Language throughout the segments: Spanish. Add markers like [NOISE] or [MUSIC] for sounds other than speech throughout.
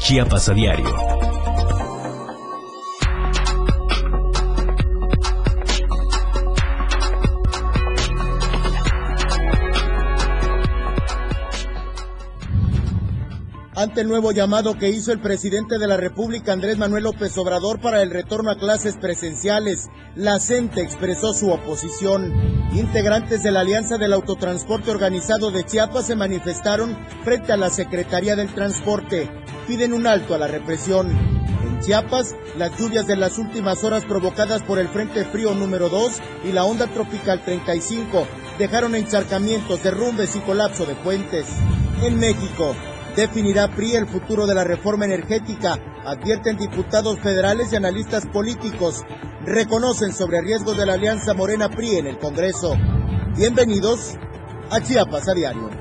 Chiapas a diario. ante el nuevo llamado que hizo el presidente de la República, Andrés Manuel López Obrador, para el retorno a clases presenciales. La CENTE expresó su oposición. Integrantes de la Alianza del Autotransporte Organizado de Chiapas se manifestaron frente a la Secretaría del Transporte. Piden un alto a la represión. En Chiapas, las lluvias de las últimas horas provocadas por el Frente Frío número 2 y la onda tropical 35 dejaron encharcamientos, derrumbes y colapso de puentes. En México, Definirá PRI el futuro de la reforma energética, advierten diputados federales y analistas políticos. Reconocen sobre riesgos de la alianza Morena PRI en el Congreso. Bienvenidos a Chiapas a Diario.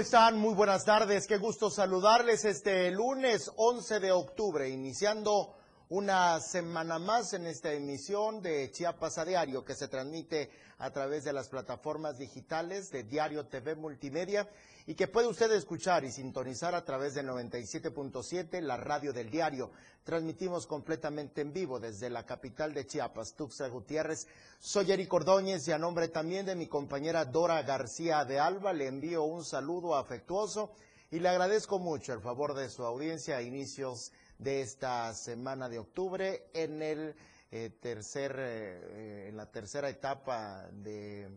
Están? Muy buenas tardes. Qué gusto saludarles este lunes 11 de octubre, iniciando una semana más en esta emisión de Chiapas a Diario que se transmite a través de las plataformas digitales de Diario TV Multimedia y que puede usted escuchar y sintonizar a través de 97.7, la radio del diario. Transmitimos completamente en vivo desde la capital de Chiapas, Tuxtla Gutiérrez. Soy Eric Ordóñez y a nombre también de mi compañera Dora García de Alba le envío un saludo afectuoso y le agradezco mucho el favor de su audiencia a inicios de esta semana de octubre en el eh, tercer, eh, en la tercera etapa de,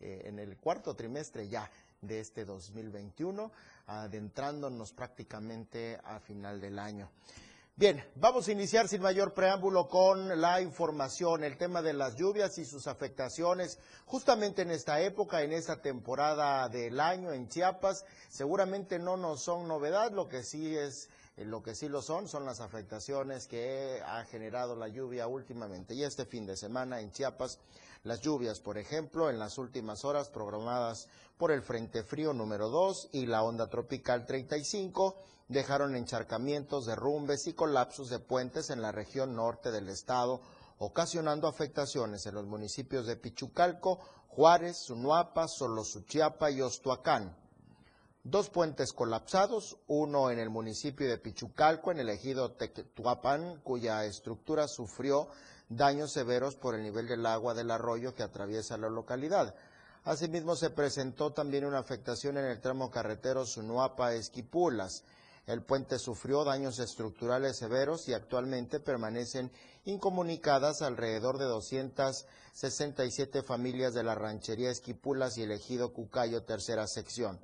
eh, en el cuarto trimestre ya de este 2021, adentrándonos prácticamente a final del año. Bien, vamos a iniciar sin mayor preámbulo con la información, el tema de las lluvias y sus afectaciones, justamente en esta época, en esta temporada del año en Chiapas, seguramente no nos son novedad, lo que sí es eh, lo que sí lo son son las afectaciones que ha generado la lluvia últimamente. Y este fin de semana en Chiapas, las lluvias, por ejemplo, en las últimas horas programadas por el Frente Frío número 2 y la onda tropical 35 dejaron encharcamientos, derrumbes y colapsos de puentes en la región norte del estado, ocasionando afectaciones en los municipios de Pichucalco, Juárez, Sunuapa, Solosuchiapa y Ostuacán. Dos puentes colapsados, uno en el municipio de Pichucalco, en el ejido Tetuapan, cuya estructura sufrió daños severos por el nivel del agua del arroyo que atraviesa la localidad. Asimismo, se presentó también una afectación en el tramo carretero Sunuapa-Esquipulas. El puente sufrió daños estructurales severos y actualmente permanecen incomunicadas alrededor de 267 familias de la ranchería Esquipulas y el ejido Cucayo, tercera sección.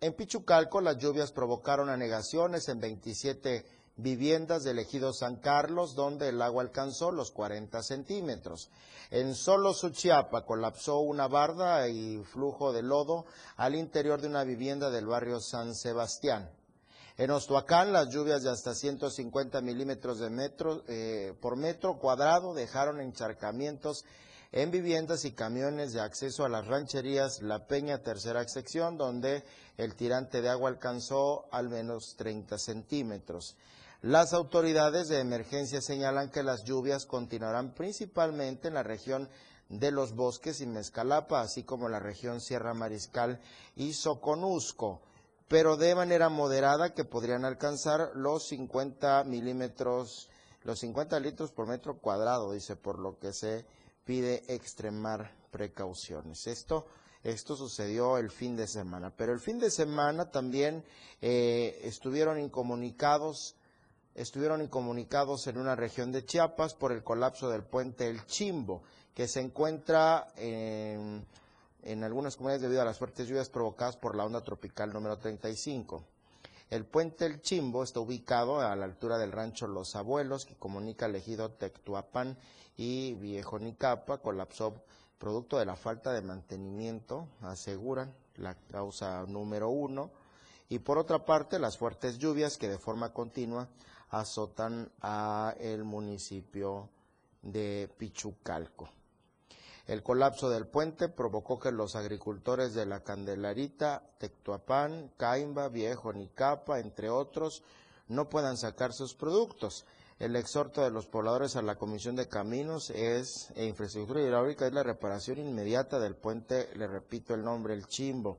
En Pichucalco, las lluvias provocaron anegaciones en 27 viviendas del ejido San Carlos, donde el agua alcanzó los 40 centímetros. En Solo Suchiapa colapsó una barda y flujo de lodo al interior de una vivienda del barrio San Sebastián. En Ostuacán, las lluvias de hasta 150 milímetros de metro, eh, por metro cuadrado dejaron encharcamientos en viviendas y camiones de acceso a las rancherías La Peña, tercera sección, donde el tirante de agua alcanzó al menos 30 centímetros. Las autoridades de emergencia señalan que las lluvias continuarán principalmente en la región de los bosques y Mezcalapa, así como la región Sierra Mariscal y Soconusco, pero de manera moderada que podrían alcanzar los 50 milímetros, los 50 litros por metro cuadrado, dice, por lo que se pide extremar precauciones. Esto esto sucedió el fin de semana, pero el fin de semana también eh, estuvieron incomunicados, estuvieron incomunicados en una región de Chiapas por el colapso del puente El Chimbo, que se encuentra en, en algunas comunidades debido a las fuertes lluvias provocadas por la onda tropical número 35. El puente El Chimbo está ubicado a la altura del rancho Los Abuelos, que comunica el ejido Tectuapan y Viejo Nicapa, colapsó producto de la falta de mantenimiento, aseguran la causa número uno, y por otra parte las fuertes lluvias que de forma continua azotan a el municipio de Pichucalco. El colapso del puente provocó que los agricultores de la Candelarita, Tectuapán, Caimba, Viejo, Nicapa, entre otros, no puedan sacar sus productos. El exhorto de los pobladores a la Comisión de Caminos es, e Infraestructura Hidráulica es la reparación inmediata del puente, le repito el nombre, el Chimbo.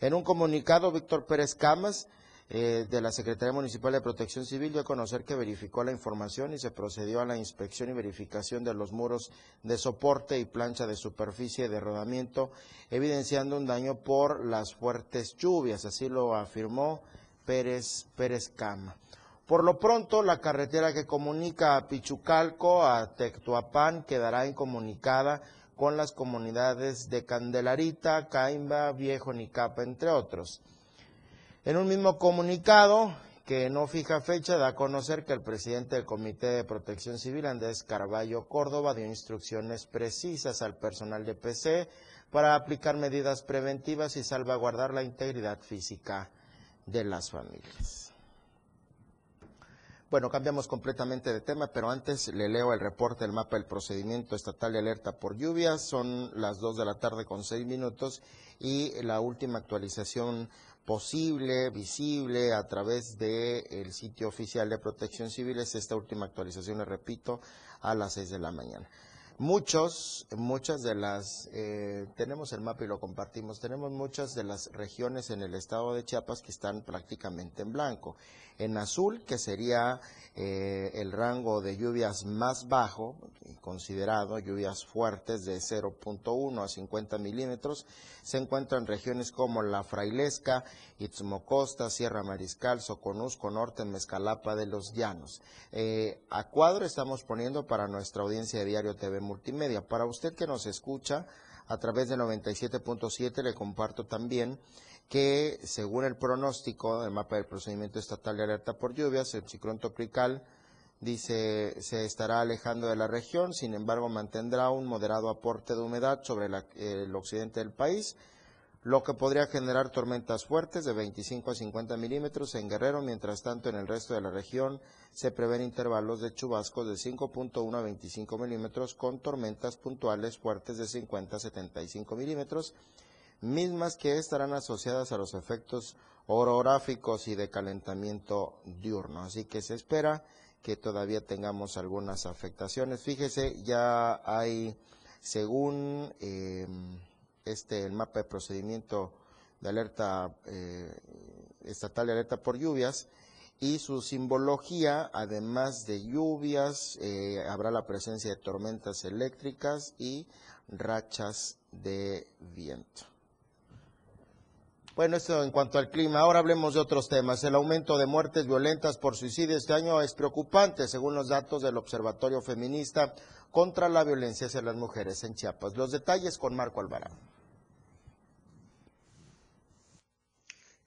En un comunicado, Víctor Pérez Camas, eh, de la Secretaría Municipal de Protección Civil dio a conocer que verificó la información y se procedió a la inspección y verificación de los muros de soporte y plancha de superficie de rodamiento, evidenciando un daño por las fuertes lluvias, así lo afirmó Pérez, Pérez Cama. Por lo pronto, la carretera que comunica a Pichucalco a Tectuapán quedará incomunicada con las comunidades de Candelarita, Caimba, Viejo Nicapa, entre otros. En un mismo comunicado que no fija fecha, da a conocer que el presidente del Comité de Protección Civil, Andrés Carballo Córdoba, dio instrucciones precisas al personal de PC para aplicar medidas preventivas y salvaguardar la integridad física de las familias. Bueno, cambiamos completamente de tema, pero antes le leo el reporte del mapa del procedimiento estatal de alerta por lluvias. Son las 2 de la tarde con 6 minutos y la última actualización posible, visible a través del sitio oficial de Protección Civil es esta última actualización, le repito, a las 6 de la mañana. Muchos, muchas de las, eh, tenemos el mapa y lo compartimos, tenemos muchas de las regiones en el estado de Chiapas que están prácticamente en blanco. En azul, que sería eh, el rango de lluvias más bajo, considerado lluvias fuertes de 0.1 a 50 milímetros, se encuentran regiones como La Frailesca, Itzmocosta, Sierra Mariscal, Soconusco Norte, Mezcalapa de los Llanos. Eh, a cuadro estamos poniendo para nuestra audiencia de Diario TV Multimedia. Para usted que nos escucha a través de 97.7 le comparto también que según el pronóstico del mapa del procedimiento estatal de alerta por lluvias, el ciclón tropical dice se estará alejando de la región, sin embargo mantendrá un moderado aporte de humedad sobre el occidente del país, lo que podría generar tormentas fuertes de 25 a 50 milímetros en Guerrero, mientras tanto en el resto de la región se prevén intervalos de chubascos de 5.1 a 25 milímetros con tormentas puntuales fuertes de 50 a 75 milímetros mismas que estarán asociadas a los efectos orográficos y de calentamiento diurno. Así que se espera que todavía tengamos algunas afectaciones. Fíjese, ya hay, según em, este el mapa de procedimiento de alerta eh, estatal de alerta por lluvias, y su simbología, además de lluvias, eh, habrá la presencia de tormentas eléctricas y rachas de viento. Bueno, esto en cuanto al clima. Ahora hablemos de otros temas. El aumento de muertes violentas por suicidio este año es preocupante, según los datos del Observatorio Feminista contra la Violencia hacia las Mujeres en Chiapas. Los detalles con Marco Alvarado.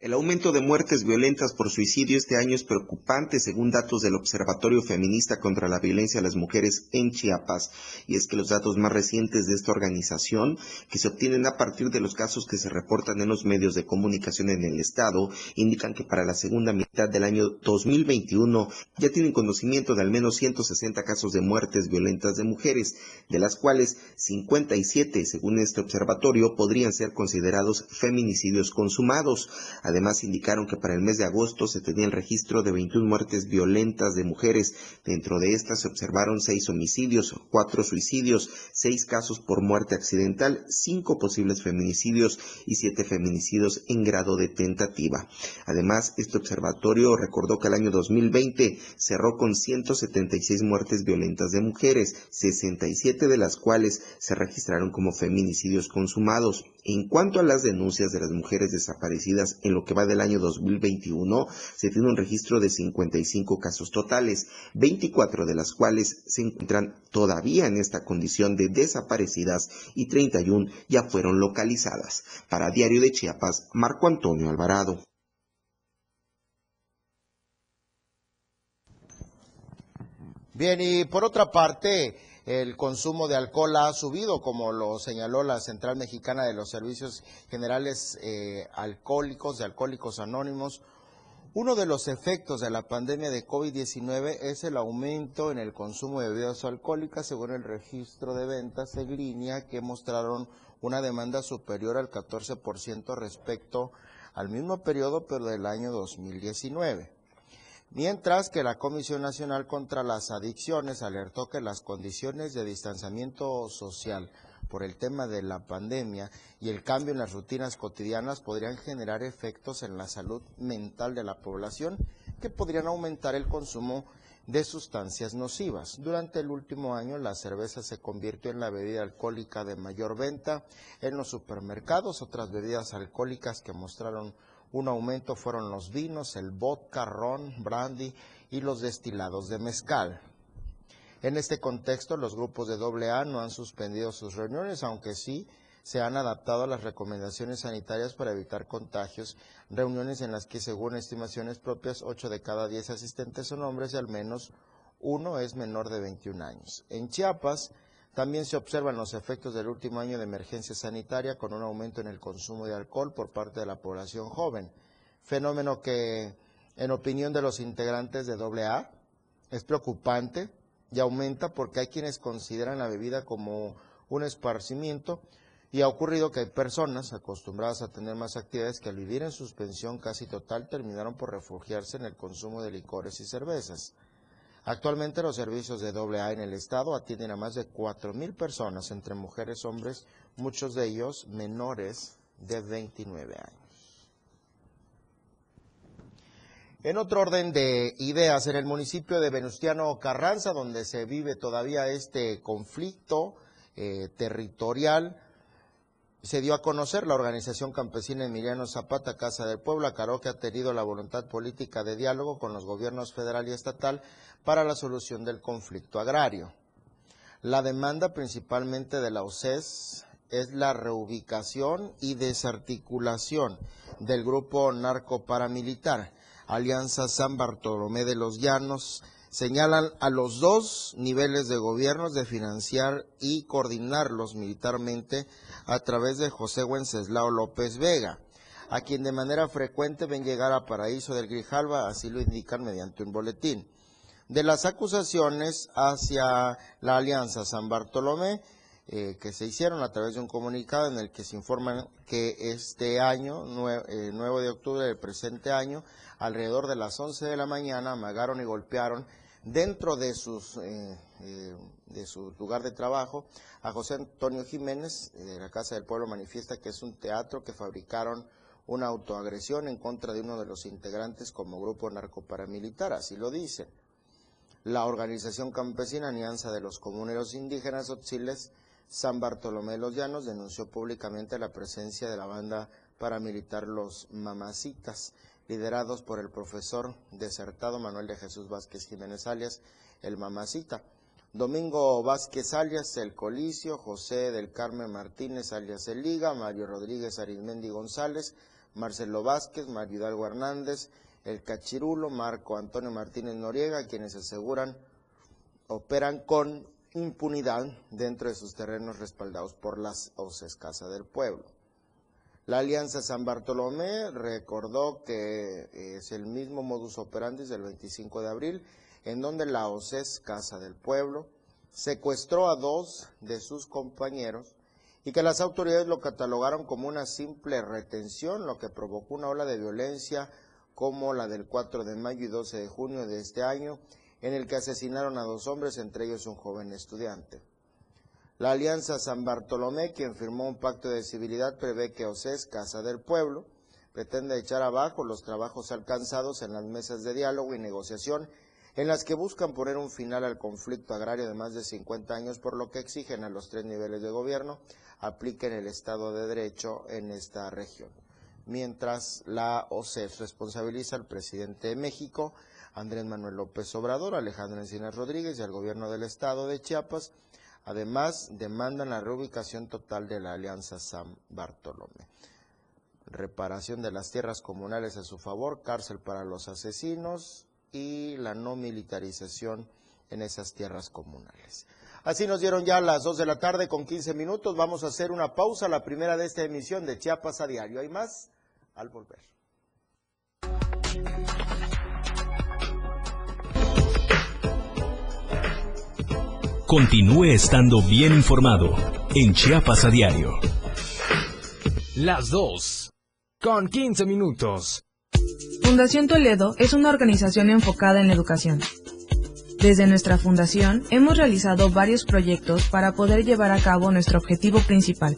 El aumento de muertes violentas por suicidio este año es preocupante según datos del Observatorio Feminista contra la Violencia a las Mujeres en Chiapas. Y es que los datos más recientes de esta organización, que se obtienen a partir de los casos que se reportan en los medios de comunicación en el Estado, indican que para la segunda mitad del año 2021 ya tienen conocimiento de al menos 160 casos de muertes violentas de mujeres, de las cuales 57, según este observatorio, podrían ser considerados feminicidios consumados. Además, indicaron que para el mes de agosto se tenía el registro de 21 muertes violentas de mujeres. Dentro de estas se observaron seis homicidios, cuatro suicidios, seis casos por muerte accidental, cinco posibles feminicidios y siete feminicidios en grado de tentativa. Además, este observatorio recordó que el año 2020 cerró con 176 muertes violentas de mujeres, 67 de las cuales se registraron como feminicidios consumados. En cuanto a las denuncias de las mujeres desaparecidas en lo que va del año 2021, se tiene un registro de 55 casos totales, 24 de las cuales se encuentran todavía en esta condición de desaparecidas y 31 ya fueron localizadas. Para Diario de Chiapas, Marco Antonio Alvarado. Bien, y por otra parte, el consumo de alcohol ha subido, como lo señaló la Central Mexicana de los Servicios Generales eh, Alcohólicos, de Alcohólicos Anónimos. Uno de los efectos de la pandemia de COVID-19 es el aumento en el consumo de bebidas alcohólicas, según el registro de ventas en línea, que mostraron una demanda superior al 14% respecto al mismo periodo, pero del año 2019. Mientras que la Comisión Nacional contra las Adicciones alertó que las condiciones de distanciamiento social por el tema de la pandemia y el cambio en las rutinas cotidianas podrían generar efectos en la salud mental de la población que podrían aumentar el consumo de sustancias nocivas. Durante el último año la cerveza se convirtió en la bebida alcohólica de mayor venta en los supermercados. Otras bebidas alcohólicas que mostraron un aumento fueron los vinos, el vodka, ron, brandy y los destilados de mezcal. En este contexto, los grupos de AA no han suspendido sus reuniones, aunque sí se han adaptado a las recomendaciones sanitarias para evitar contagios, reuniones en las que, según estimaciones propias, 8 de cada 10 asistentes son hombres y al menos uno es menor de 21 años. En Chiapas también se observan los efectos del último año de emergencia sanitaria con un aumento en el consumo de alcohol por parte de la población joven, fenómeno que, en opinión de los integrantes de AA, es preocupante y aumenta porque hay quienes consideran la bebida como un esparcimiento y ha ocurrido que hay personas acostumbradas a tener más actividades que al vivir en suspensión casi total terminaron por refugiarse en el consumo de licores y cervezas. Actualmente los servicios de AA en el estado atienden a más de 4.000 personas, entre mujeres y hombres, muchos de ellos menores de 29 años. En otro orden de ideas, en el municipio de Venustiano Carranza, donde se vive todavía este conflicto eh, territorial, se dio a conocer la organización campesina Emiliano Zapata Casa del Pueblo, Acaro, que ha tenido la voluntad política de diálogo con los gobiernos federal y estatal para la solución del conflicto agrario. La demanda principalmente de la OCES es la reubicación y desarticulación del grupo narco paramilitar Alianza San Bartolomé de los Llanos, señalan a los dos niveles de gobiernos de financiar y coordinarlos militarmente a través de José Wenceslao López Vega, a quien de manera frecuente ven llegar a Paraíso del Grijalva, así lo indican mediante un boletín. De las acusaciones hacia la Alianza San Bartolomé, eh, que se hicieron a través de un comunicado en el que se informan que este año, 9, eh, de octubre del presente año, alrededor de las 11 de la mañana, amagaron y golpearon dentro de, sus, eh, de su lugar de trabajo a José Antonio Jiménez, de la Casa del Pueblo, manifiesta que es un teatro que fabricaron una autoagresión en contra de uno de los integrantes como grupo narcoparamilitar, así lo dicen. La organización campesina Alianza de los Comuneros Indígenas Otziles San Bartolomé de los Llanos denunció públicamente la presencia de la banda paramilitar Los Mamacitas, liderados por el profesor desertado Manuel de Jesús Vázquez Jiménez alias El Mamacita. Domingo Vázquez alias El Colicio, José del Carmen Martínez alias El Liga, Mario Rodríguez Arizmendi González, Marcelo Vázquez, Mario Hidalgo Hernández, El Cachirulo, Marco Antonio Martínez Noriega, quienes aseguran operan con impunidad dentro de sus terrenos respaldados por las OCES Casa del Pueblo. La Alianza San Bartolomé recordó que es el mismo modus operandi del 25 de abril, en donde la OCES Casa del Pueblo secuestró a dos de sus compañeros y que las autoridades lo catalogaron como una simple retención, lo que provocó una ola de violencia como la del 4 de mayo y 12 de junio de este año, en el que asesinaron a dos hombres, entre ellos un joven estudiante. La Alianza San Bartolomé, quien firmó un pacto de civilidad, prevé que OCES, Casa del Pueblo, pretende echar abajo los trabajos alcanzados en las mesas de diálogo y negociación en las que buscan poner un final al conflicto agrario de más de 50 años, por lo que exigen a los tres niveles de gobierno apliquen el Estado de Derecho en esta región. Mientras la OCES responsabiliza al presidente de México Andrés Manuel López Obrador, Alejandro Encinas Rodríguez y al gobierno del estado de Chiapas. Además, demandan la reubicación total de la Alianza San Bartolomé. Reparación de las tierras comunales a su favor, cárcel para los asesinos y la no militarización en esas tierras comunales. Así nos dieron ya las 2 de la tarde con 15 minutos. Vamos a hacer una pausa, la primera de esta emisión de Chiapas a diario. ¿Hay más? Al volver. Continúe estando bien informado en Chiapas a diario. Las 2. Con 15 minutos. Fundación Toledo es una organización enfocada en la educación. Desde nuestra fundación hemos realizado varios proyectos para poder llevar a cabo nuestro objetivo principal,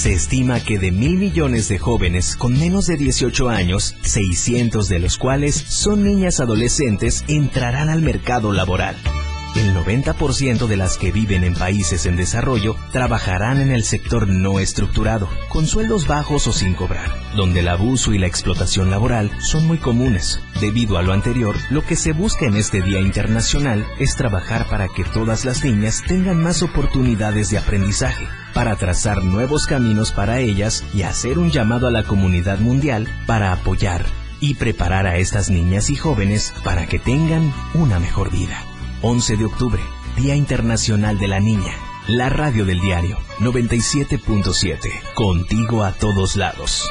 Se estima que de mil millones de jóvenes con menos de 18 años, 600 de los cuales son niñas adolescentes, entrarán al mercado laboral. El 90% de las que viven en países en desarrollo trabajarán en el sector no estructurado, con sueldos bajos o sin cobrar, donde el abuso y la explotación laboral son muy comunes. Debido a lo anterior, lo que se busca en este Día Internacional es trabajar para que todas las niñas tengan más oportunidades de aprendizaje, para trazar nuevos caminos para ellas y hacer un llamado a la comunidad mundial para apoyar y preparar a estas niñas y jóvenes para que tengan una mejor vida. 11 de octubre, Día Internacional de la Niña. La radio del diario 97.7. Contigo a todos lados.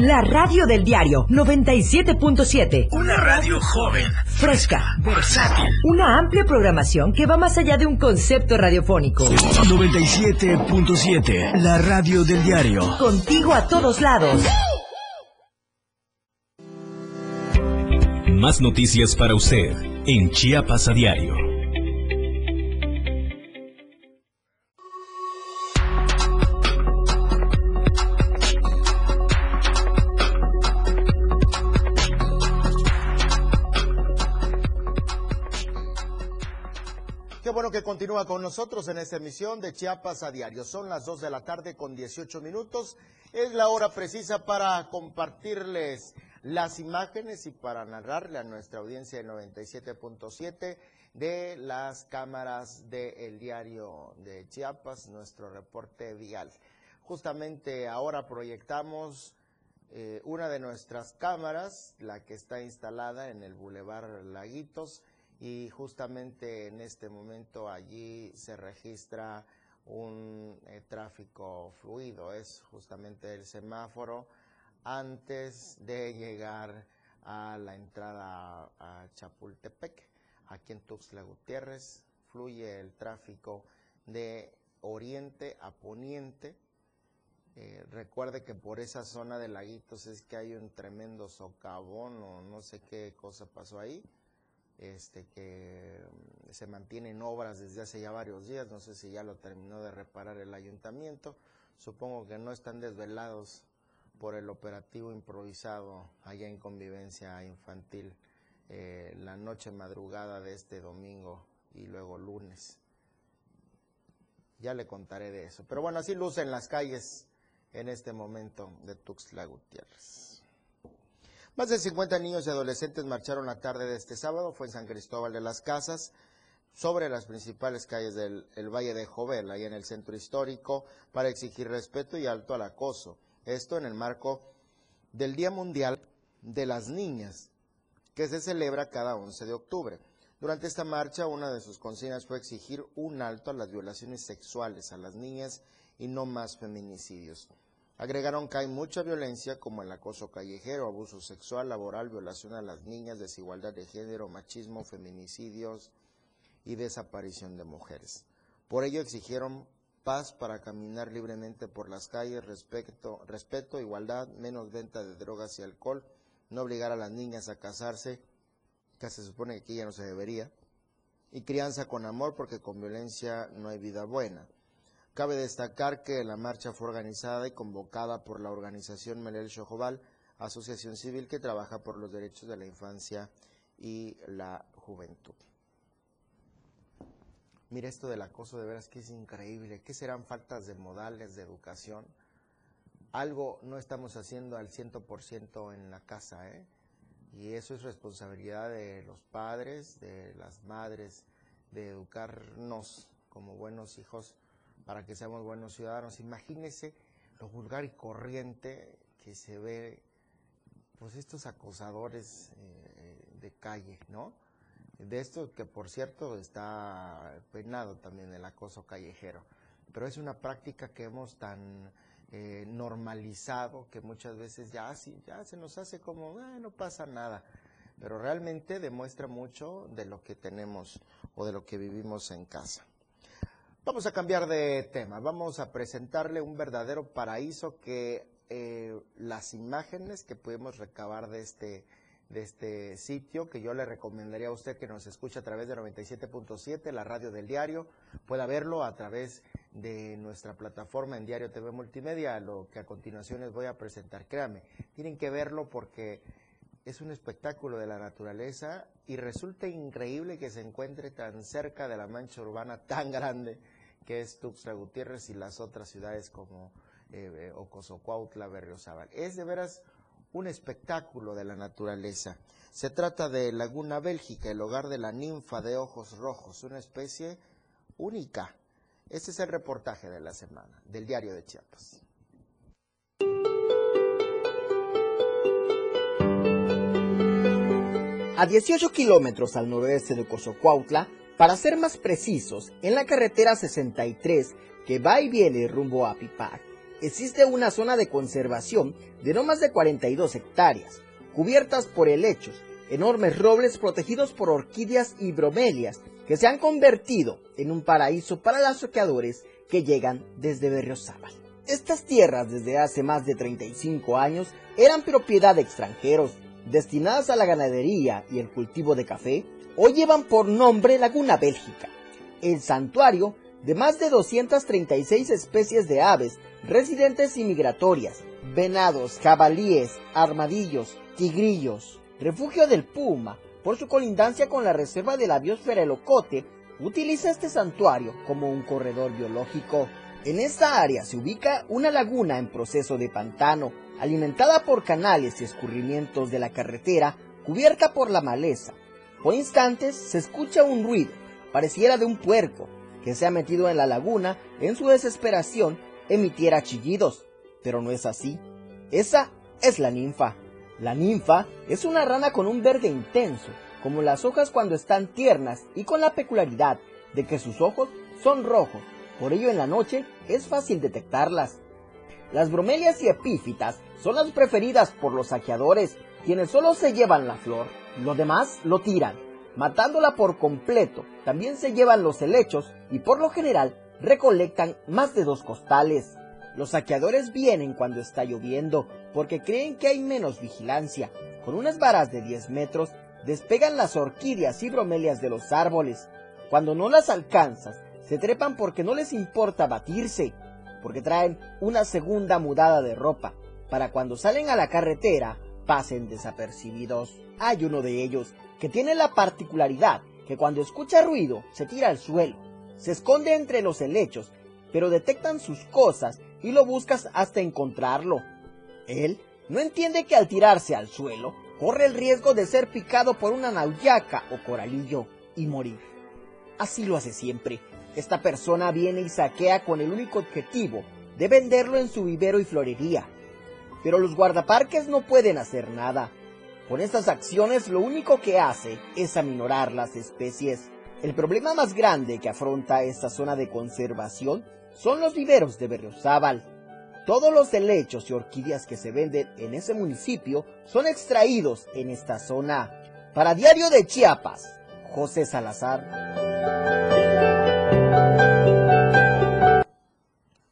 La radio del diario 97.7. Una radio joven, fresca, versátil. Una amplia programación que va más allá de un concepto radiofónico. 97.7. La radio del diario. Contigo a todos lados. Más noticias para usted en Chiapas a diario. Con nosotros en esta emisión de Chiapas a diario. Son las 2 de la tarde con 18 minutos. Es la hora precisa para compartirles las imágenes y para narrarle a nuestra audiencia de 97.7 de las cámaras del diario de Chiapas, nuestro reporte vial. Justamente ahora proyectamos eh, una de nuestras cámaras, la que está instalada en el Boulevard Laguitos, y justamente en este momento allí se registra un eh, tráfico fluido, es justamente el semáforo antes de llegar a la entrada a Chapultepec. Aquí en Tuxtla Gutiérrez fluye el tráfico de oriente a poniente. Eh, recuerde que por esa zona de laguitos es que hay un tremendo socavón o no sé qué cosa pasó ahí este, que mm, se mantiene en obras desde hace ya varios días, no sé si ya lo terminó de reparar el ayuntamiento, supongo que no están desvelados por el operativo improvisado allá en convivencia infantil eh, la noche madrugada de este domingo y luego lunes. Ya le contaré de eso. Pero bueno, así lucen las calles en este momento de Tuxtla Gutiérrez. Más de 50 niños y adolescentes marcharon la tarde de este sábado, fue en San Cristóbal de las Casas, sobre las principales calles del Valle de Jovel, ahí en el centro histórico, para exigir respeto y alto al acoso. Esto en el marco del Día Mundial de las Niñas, que se celebra cada 11 de octubre. Durante esta marcha, una de sus consignas fue exigir un alto a las violaciones sexuales a las niñas y no más feminicidios. Agregaron que hay mucha violencia como el acoso callejero, abuso sexual, laboral, violación a las niñas, desigualdad de género, machismo, feminicidios y desaparición de mujeres. Por ello exigieron paz para caminar libremente por las calles, respeto, respeto, igualdad, menos venta de drogas y alcohol, no obligar a las niñas a casarse, que se supone que aquí ya no se debería, y crianza con amor porque con violencia no hay vida buena. Cabe destacar que la marcha fue organizada y convocada por la organización Melel Chojoval, asociación civil que trabaja por los derechos de la infancia y la juventud. Mira esto del acoso, de veras que es increíble. ¿Qué serán faltas de modales, de educación? Algo no estamos haciendo al 100% en la casa, ¿eh? Y eso es responsabilidad de los padres, de las madres, de educarnos como buenos hijos para que seamos buenos ciudadanos. Imagínese lo vulgar y corriente que se ve, pues estos acosadores eh, de calle, ¿no? De esto que por cierto está penado también el acoso callejero, pero es una práctica que hemos tan eh, normalizado que muchas veces ya, ya se nos hace como, ah, no pasa nada, pero realmente demuestra mucho de lo que tenemos o de lo que vivimos en casa. Vamos a cambiar de tema, vamos a presentarle un verdadero paraíso que eh, las imágenes que pudimos recabar de este, de este sitio, que yo le recomendaría a usted que nos escuche a través de 97.7, la radio del diario, pueda verlo a través de nuestra plataforma en Diario TV Multimedia, lo que a continuación les voy a presentar. Créame, tienen que verlo porque es un espectáculo de la naturaleza y resulta increíble que se encuentre tan cerca de la mancha urbana tan grande que es Tuxtla Gutiérrez y las otras ciudades como eh, Ocosocuautla, Berriozábal. Es de veras un espectáculo de la naturaleza. Se trata de Laguna Bélgica, el hogar de la ninfa de ojos rojos, una especie única. Este es el reportaje de la semana del diario de Chiapas. A 18 kilómetros al noroeste de Cozocuautla, para ser más precisos, en la carretera 63 que va y viene rumbo a Pipac, existe una zona de conservación de no más de 42 hectáreas, cubiertas por helechos, enormes robles protegidos por orquídeas y bromelias que se han convertido en un paraíso para los soqueadores que llegan desde Berriozábal. Estas tierras desde hace más de 35 años eran propiedad de extranjeros, destinadas a la ganadería y el cultivo de café, hoy llevan por nombre Laguna Bélgica, el santuario de más de 236 especies de aves residentes y migratorias, venados, jabalíes, armadillos, tigrillos, refugio del puma, por su colindancia con la reserva de la biosfera El Ocote, utiliza este santuario como un corredor biológico. En esta área se ubica una laguna en proceso de pantano, alimentada por canales y escurrimientos de la carretera, cubierta por la maleza, por instantes se escucha un ruido, pareciera de un puerco, que se ha metido en la laguna, en su desesperación, emitiera chillidos. Pero no es así. Esa es la ninfa. La ninfa es una rana con un verde intenso, como las hojas cuando están tiernas y con la peculiaridad de que sus ojos son rojos. Por ello en la noche es fácil detectarlas. Las bromelias y epífitas son las preferidas por los saqueadores, quienes solo se llevan la flor. Lo demás lo tiran, matándola por completo. También se llevan los helechos y por lo general recolectan más de dos costales. Los saqueadores vienen cuando está lloviendo porque creen que hay menos vigilancia. Con unas varas de 10 metros despegan las orquídeas y bromelias de los árboles. Cuando no las alcanzas, se trepan porque no les importa batirse, porque traen una segunda mudada de ropa, para cuando salen a la carretera pasen desapercibidos. Hay uno de ellos que tiene la particularidad que cuando escucha ruido se tira al suelo, se esconde entre los helechos, pero detectan sus cosas y lo buscas hasta encontrarlo. Él no entiende que al tirarse al suelo corre el riesgo de ser picado por una nauyaca o coralillo y morir. Así lo hace siempre. Esta persona viene y saquea con el único objetivo de venderlo en su vivero y florería pero los guardaparques no pueden hacer nada. Con estas acciones lo único que hace es aminorar las especies. El problema más grande que afronta esta zona de conservación son los viveros de Berriozábal. Todos los helechos y orquídeas que se venden en ese municipio son extraídos en esta zona. Para Diario de Chiapas, José Salazar.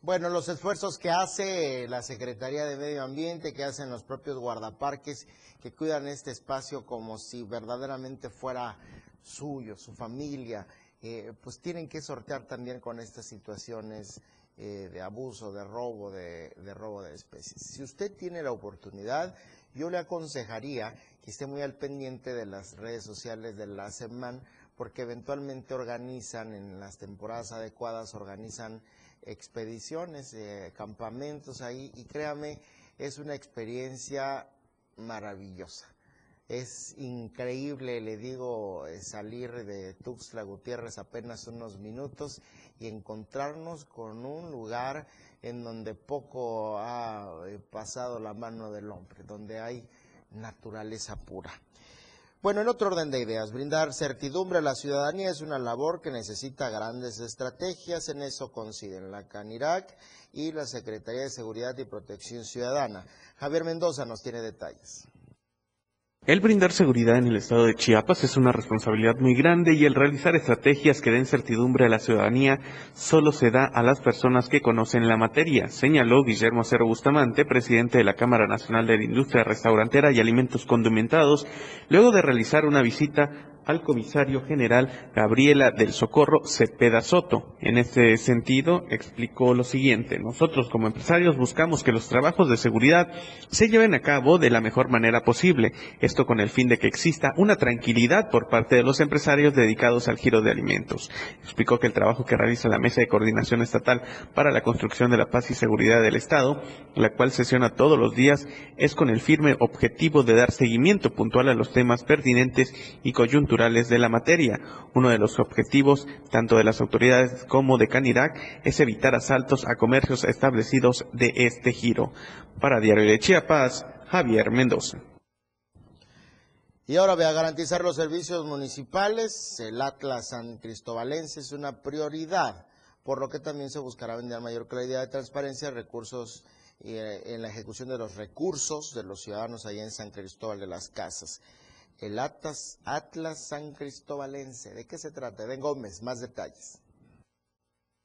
Bueno, los esfuerzos que hace la Secretaría de Medio Ambiente, que hacen los propios guardaparques, que cuidan este espacio como si verdaderamente fuera suyo, su familia, eh, pues tienen que sortear también con estas situaciones eh, de abuso, de robo, de, de robo de especies. Si usted tiene la oportunidad, yo le aconsejaría que esté muy al pendiente de las redes sociales de la SEMAN, porque eventualmente organizan en las temporadas adecuadas, organizan expediciones, eh, campamentos ahí, y créame, es una experiencia maravillosa. Es increíble, le digo, eh, salir de Tuxtla Gutiérrez apenas unos minutos y encontrarnos con un lugar en donde poco ha eh, pasado la mano del hombre, donde hay naturaleza pura. Bueno, en otro orden de ideas, brindar certidumbre a la ciudadanía es una labor que necesita grandes estrategias, en eso coinciden la CANIRAC y la Secretaría de Seguridad y Protección Ciudadana. Javier Mendoza nos tiene detalles. El brindar seguridad en el estado de Chiapas es una responsabilidad muy grande y el realizar estrategias que den certidumbre a la ciudadanía solo se da a las personas que conocen la materia, señaló Guillermo Acero Bustamante, presidente de la Cámara Nacional de la Industria Restaurantera y Alimentos Condimentados, luego de realizar una visita al comisario general Gabriela del Socorro Cepeda Soto. En este sentido, explicó lo siguiente. Nosotros como empresarios buscamos que los trabajos de seguridad se lleven a cabo de la mejor manera posible. Esto con el fin de que exista una tranquilidad por parte de los empresarios dedicados al giro de alimentos. Explicó que el trabajo que realiza la Mesa de Coordinación Estatal para la Construcción de la Paz y Seguridad del Estado, la cual sesiona todos los días, es con el firme objetivo de dar seguimiento puntual a los temas pertinentes y coyunturales de la materia. Uno de los objetivos, tanto de las autoridades como de Canirac, es evitar asaltos a comercios establecidos de este giro. Para Diario de Chiapas, Javier Mendoza. Y ahora voy a garantizar los servicios municipales. El Atlas San Cristobalense es una prioridad, por lo que también se buscará vender mayor claridad de transparencia, recursos eh, en la ejecución de los recursos de los ciudadanos allá en San Cristóbal de las Casas el Atlas, Atlas San Cristóbalense. ¿De qué se trata? Den Gómez, más detalles.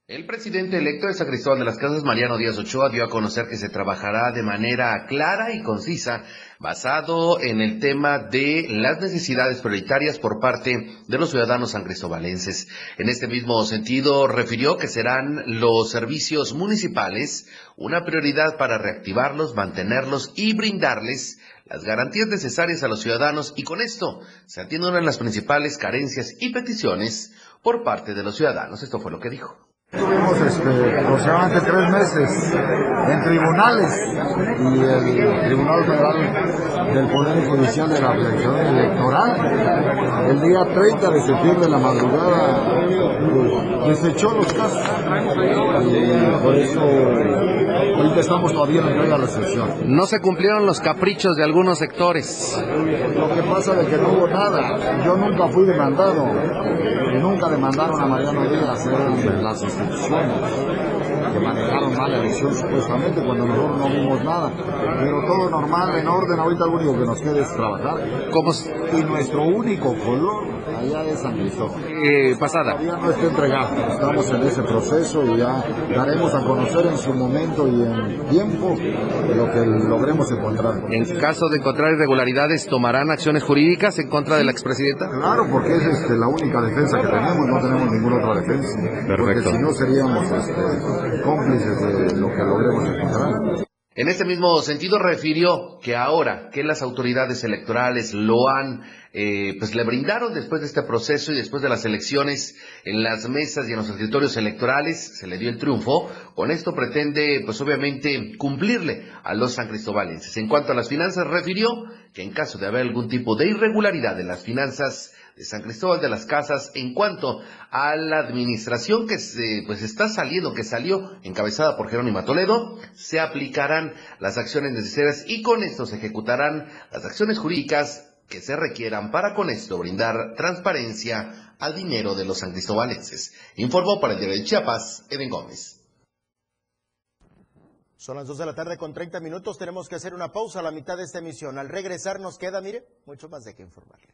El presidente electo de San Cristóbal de las Casas, Mariano Díaz Ochoa, dio a conocer que se trabajará de manera clara y concisa, basado en el tema de las necesidades prioritarias por parte de los ciudadanos san cristobalenses. En este mismo sentido, refirió que serán los servicios municipales una prioridad para reactivarlos, mantenerlos y brindarles las garantías necesarias a los ciudadanos y con esto se atiende una de las principales carencias y peticiones por parte de los ciudadanos. Esto fue lo que dijo. Tuvimos este, aproximadamente tres meses en tribunales y el Tribunal Federal del Poder Judicial de la Federación Electoral el día 30 de septiembre de la madrugada desechó los casos y por eso ahorita estamos todavía en la sesión. No se cumplieron los caprichos de algunos sectores. Lo que pasa es que no hubo nada. Yo nunca fui demandado y nunca demandaron a Mariano Díaz, eran las que manejaron mal la elección supuestamente cuando nosotros no vimos nada. Pero todo normal, en orden, ahorita lo único que nos queda es trabajar. ¿Cómo? Y nuestro único color allá es San Cristóbal. Eh, pasada. Todavía no está entregado, estamos en ese proceso y ya daremos a conocer en su momento y en tiempo lo que logremos encontrar. En caso de encontrar irregularidades, ¿tomarán acciones jurídicas en contra de la expresidenta? Claro, porque es este, la única defensa que tenemos, no tenemos ninguna otra defensa. Perfecto. Porque si no seríamos este, cómplices de lo que logremos encontrar. En este mismo sentido refirió que ahora que las autoridades electorales lo han, eh, pues le brindaron después de este proceso y después de las elecciones en las mesas y en los escritorios electorales, se le dio el triunfo, con esto pretende pues obviamente cumplirle a los san cristobalenses. En cuanto a las finanzas refirió que en caso de haber algún tipo de irregularidad en las finanzas de San Cristóbal de las Casas en cuanto a la administración que se, pues está saliendo, que salió encabezada por Jerónimo Toledo, se aplicarán las acciones necesarias y con esto se ejecutarán las acciones jurídicas que se requieran para con esto brindar transparencia al dinero de los san cristobalenses. Informó para el diario de Chiapas, Eden Gómez. Son las 2 de la tarde con 30 minutos. Tenemos que hacer una pausa a la mitad de esta emisión. Al regresar nos queda, mire, mucho más de qué informarle.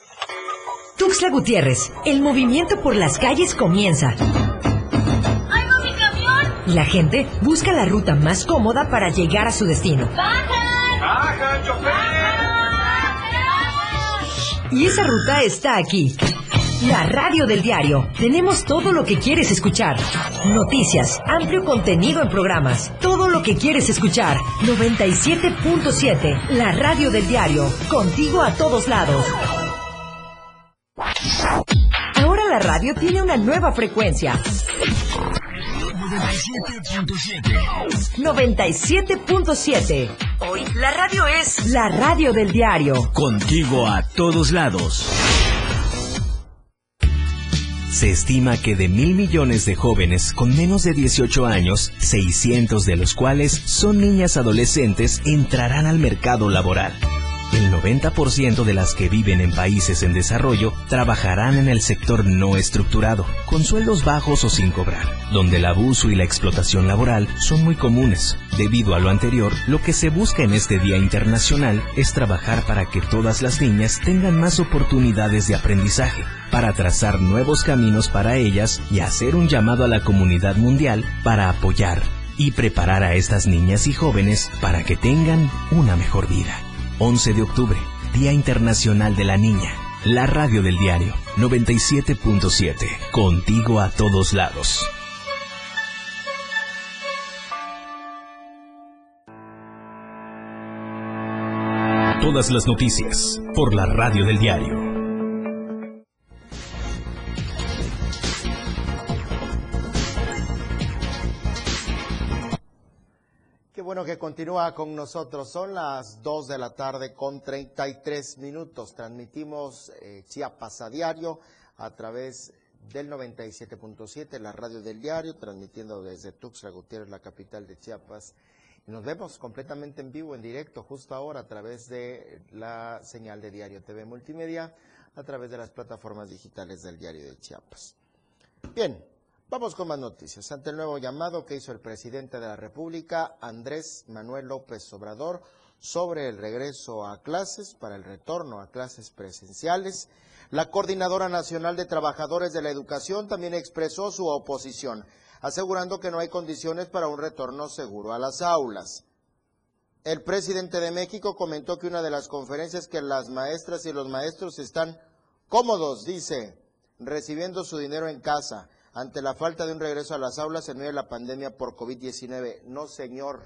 Tuxtla Gutiérrez, el movimiento por las calles comienza. ¡Ay, mi camión! La gente busca la ruta más cómoda para llegar a su destino. ¡Bajan! ¡Bajan, chofer! Y esa ruta está aquí. La radio del diario. Tenemos todo lo que quieres escuchar. Noticias, amplio contenido en programas. Todo lo que quieres escuchar. 97.7. La radio del diario. Contigo a todos lados. Radio tiene una nueva frecuencia. 97.7. Hoy la radio es la radio del diario. Contigo a todos lados. Se estima que de mil millones de jóvenes con menos de 18 años, 600 de los cuales son niñas adolescentes, entrarán al mercado laboral. El 90% de las que viven en países en desarrollo trabajarán en el sector no estructurado, con sueldos bajos o sin cobrar, donde el abuso y la explotación laboral son muy comunes. Debido a lo anterior, lo que se busca en este Día Internacional es trabajar para que todas las niñas tengan más oportunidades de aprendizaje, para trazar nuevos caminos para ellas y hacer un llamado a la comunidad mundial para apoyar y preparar a estas niñas y jóvenes para que tengan una mejor vida. 11 de octubre, Día Internacional de la Niña. La radio del diario 97.7. Contigo a todos lados. Todas las noticias por la radio del diario. Bueno que continúa con nosotros. Son las 2 de la tarde con 33 minutos. Transmitimos eh, Chiapas a diario a través del 97.7, la radio del diario, transmitiendo desde Tuxtla Gutiérrez, la capital de Chiapas. Nos vemos completamente en vivo, en directo, justo ahora, a través de la señal de Diario TV Multimedia, a través de las plataformas digitales del Diario de Chiapas. Bien, Vamos con más noticias. Ante el nuevo llamado que hizo el presidente de la República, Andrés Manuel López Obrador, sobre el regreso a clases, para el retorno a clases presenciales, la Coordinadora Nacional de Trabajadores de la Educación también expresó su oposición, asegurando que no hay condiciones para un retorno seguro a las aulas. El presidente de México comentó que una de las conferencias que las maestras y los maestros están cómodos, dice, recibiendo su dinero en casa ante la falta de un regreso a las aulas en medio de la pandemia por COVID-19. No, señor,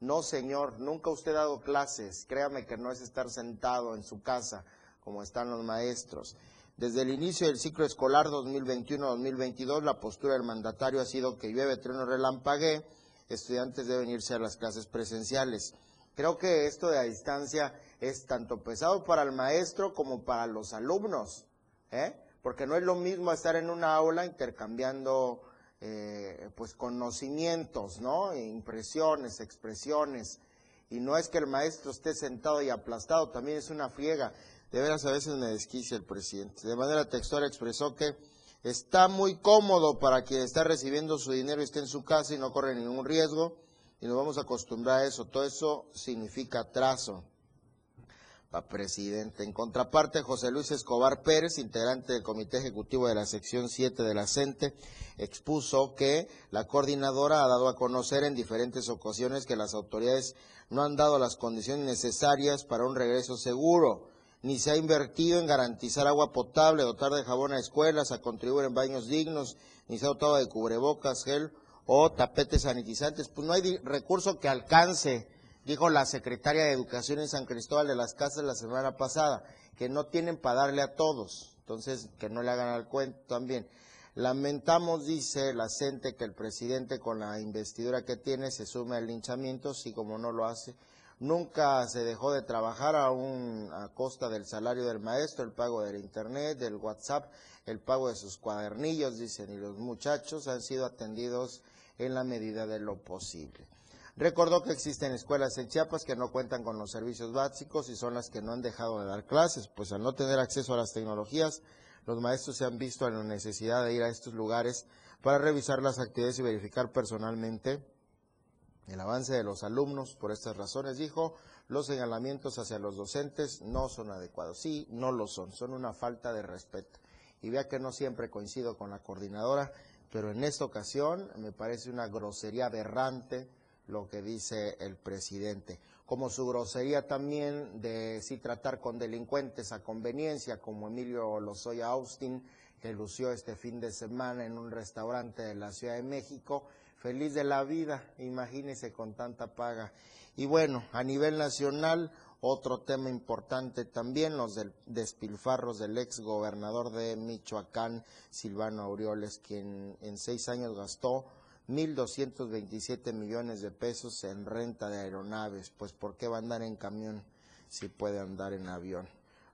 no, señor, nunca usted ha dado clases. Créame que no es estar sentado en su casa como están los maestros. Desde el inicio del ciclo escolar 2021-2022, la postura del mandatario ha sido que llueve, trueno, relampague, estudiantes deben irse a las clases presenciales. Creo que esto de a distancia es tanto pesado para el maestro como para los alumnos. ¿eh? Porque no es lo mismo estar en una aula intercambiando eh, pues conocimientos, ¿no? Impresiones, expresiones. Y no es que el maestro esté sentado y aplastado, también es una friega. De veras a veces me desquicia el presidente. De manera textual expresó que está muy cómodo para quien está recibiendo su dinero y esté en su casa y no corre ningún riesgo. Y nos vamos a acostumbrar a eso. Todo eso significa atraso presidente. En contraparte, José Luis Escobar Pérez, integrante del Comité Ejecutivo de la Sección 7 de la CENTE, expuso que la coordinadora ha dado a conocer en diferentes ocasiones que las autoridades no han dado las condiciones necesarias para un regreso seguro. ni se ha invertido en garantizar agua potable, dotar de jabón a escuelas, a contribuir en baños dignos, ni se ha dotado de cubrebocas, gel o tapetes sanitizantes. Pues no hay recurso que alcance, dijo la secretaria de Educación en San Cristóbal de las Casas la semana pasada, que no tienen para darle a todos. Entonces, que no le hagan al cuento también. Lamentamos, dice la CENTE, que el presidente con la investidura que tiene se sume al linchamiento, si como no lo hace. Nunca se dejó de trabajar a, a costa del salario del maestro, el pago del internet, del WhatsApp, el pago de sus cuadernillos, dicen, y los muchachos han sido atendidos en la medida de lo posible. Recordó que existen escuelas en Chiapas que no cuentan con los servicios básicos y son las que no han dejado de dar clases, pues al no tener acceso a las tecnologías, los maestros se han visto en la necesidad de ir a estos lugares para revisar las actividades y verificar personalmente el avance de los alumnos. Por estas razones, dijo, los señalamientos hacia los docentes no son adecuados. Sí, no lo son, son una falta de respeto. Y vea que no siempre coincido con la coordinadora, pero en esta ocasión me parece una grosería aberrante lo que dice el presidente como su grosería también de sí tratar con delincuentes a conveniencia, como Emilio Lozoya Austin, que lució este fin de semana en un restaurante de la Ciudad de México, feliz de la vida, imagínese con tanta paga. Y bueno, a nivel nacional, otro tema importante también, los despilfarros del ex gobernador de Michoacán, Silvano Aureoles, quien en seis años gastó 1.227 millones de pesos en renta de aeronaves. Pues ¿por qué va a andar en camión si puede andar en avión?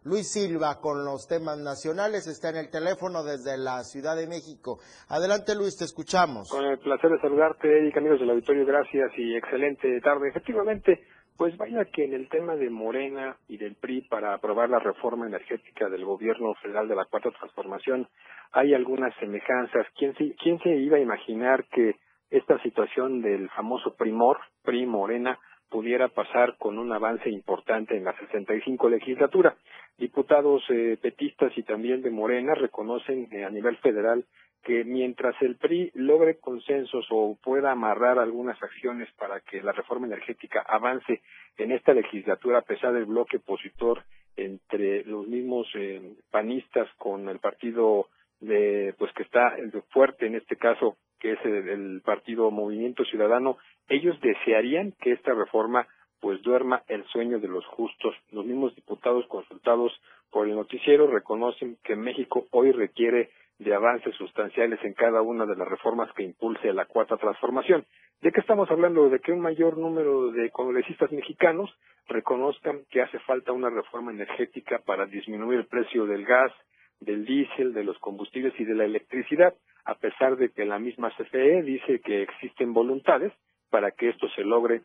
Luis Silva con los temas nacionales está en el teléfono desde la Ciudad de México. Adelante Luis, te escuchamos. Con el placer de saludarte, Eric, amigos del auditorio, gracias y excelente tarde. Efectivamente, pues vaya que en el tema de Morena y del PRI para aprobar la reforma energética del gobierno federal de la Cuarta Transformación hay algunas semejanzas. ¿Quién se, quién se iba a imaginar que esta situación del famoso primor, PRI Morena, pudiera pasar con un avance importante en la 65 legislatura? Diputados eh, petistas y también de Morena reconocen eh, a nivel federal que mientras el PRI logre consensos o pueda amarrar algunas acciones para que la reforma energética avance en esta legislatura, a pesar del bloque opositor entre los mismos eh, panistas con el partido de, pues que está fuerte en este caso, que es el, el partido Movimiento Ciudadano, ellos desearían que esta reforma pues duerma el sueño de los justos. Los mismos diputados consultados por el noticiero reconocen que México hoy requiere de avances sustanciales en cada una de las reformas que impulse la cuarta transformación. ¿De qué estamos hablando? De que un mayor número de congresistas mexicanos reconozcan que hace falta una reforma energética para disminuir el precio del gas, del diésel, de los combustibles y de la electricidad, a pesar de que la misma CFE dice que existen voluntades para que esto se logre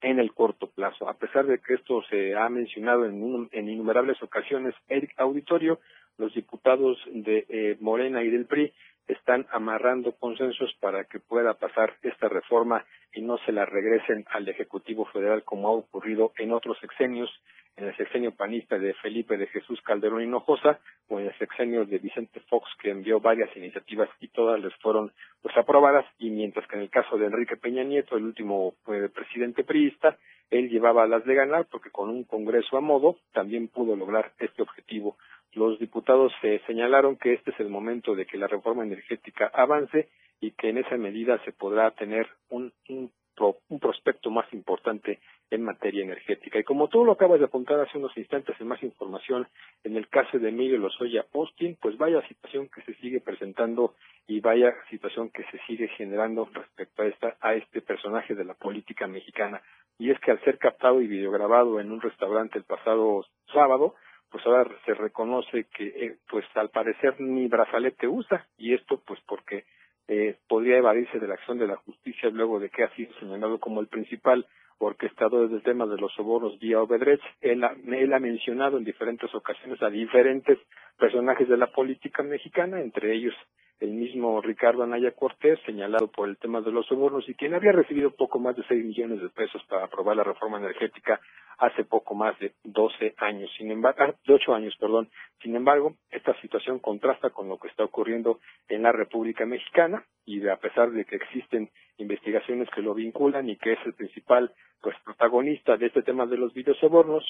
en el corto plazo. A pesar de que esto se ha mencionado en, en innumerables ocasiones, Eric Auditorio, los diputados de eh, Morena y del PRI están amarrando consensos para que pueda pasar esta reforma y no se la regresen al Ejecutivo Federal como ha ocurrido en otros sexenios, en el sexenio panista de Felipe de Jesús Calderón Hinojosa o en el sexenio de Vicente Fox que envió varias iniciativas y todas les fueron pues aprobadas. Y mientras que en el caso de Enrique Peña Nieto, el último eh, presidente priista, él llevaba las de ganar porque con un Congreso a modo también pudo lograr este objetivo los diputados eh, señalaron que este es el momento de que la reforma energética avance y que en esa medida se podrá tener un, un, prospecto más importante en materia energética. Y como tú lo acabas de apuntar hace unos instantes en más información, en el caso de Emilio Lozoya Austin, pues vaya situación que se sigue presentando y vaya situación que se sigue generando respecto a esta a este personaje de la política mexicana. Y es que al ser captado y videograbado en un restaurante el pasado sábado, pues ahora se reconoce que eh, pues al parecer ni brazalete usa y esto pues porque eh, podría evadirse de la acción de la justicia luego de que ha sido señalado como el principal orquestador del tema de los sobornos vía Obedrech. Él él ha mencionado en diferentes ocasiones a diferentes personajes de la política mexicana, entre ellos el mismo Ricardo Anaya Cortés, señalado por el tema de los sobornos y quien había recibido poco más de seis millones de pesos para aprobar la reforma energética hace poco más de doce años, sin embargo, ah, de ocho años, perdón. Sin embargo, esta situación contrasta con lo que está ocurriendo en la República Mexicana y a pesar de que existen investigaciones que lo vinculan y que es el principal pues protagonista de este tema de los videosobornos,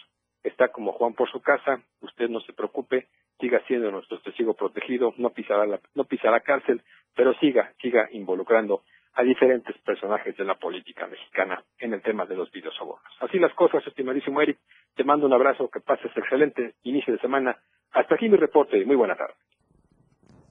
está como Juan por su casa, usted no se preocupe, siga siendo nuestro testigo protegido, no pisará la, no pisará cárcel, pero siga, siga involucrando a diferentes personajes de la política mexicana en el tema de los videosobornos. Así las cosas, estimadísimo Eric, te mando un abrazo, que pases excelente inicio de semana. Hasta aquí mi reporte, muy buena tarde.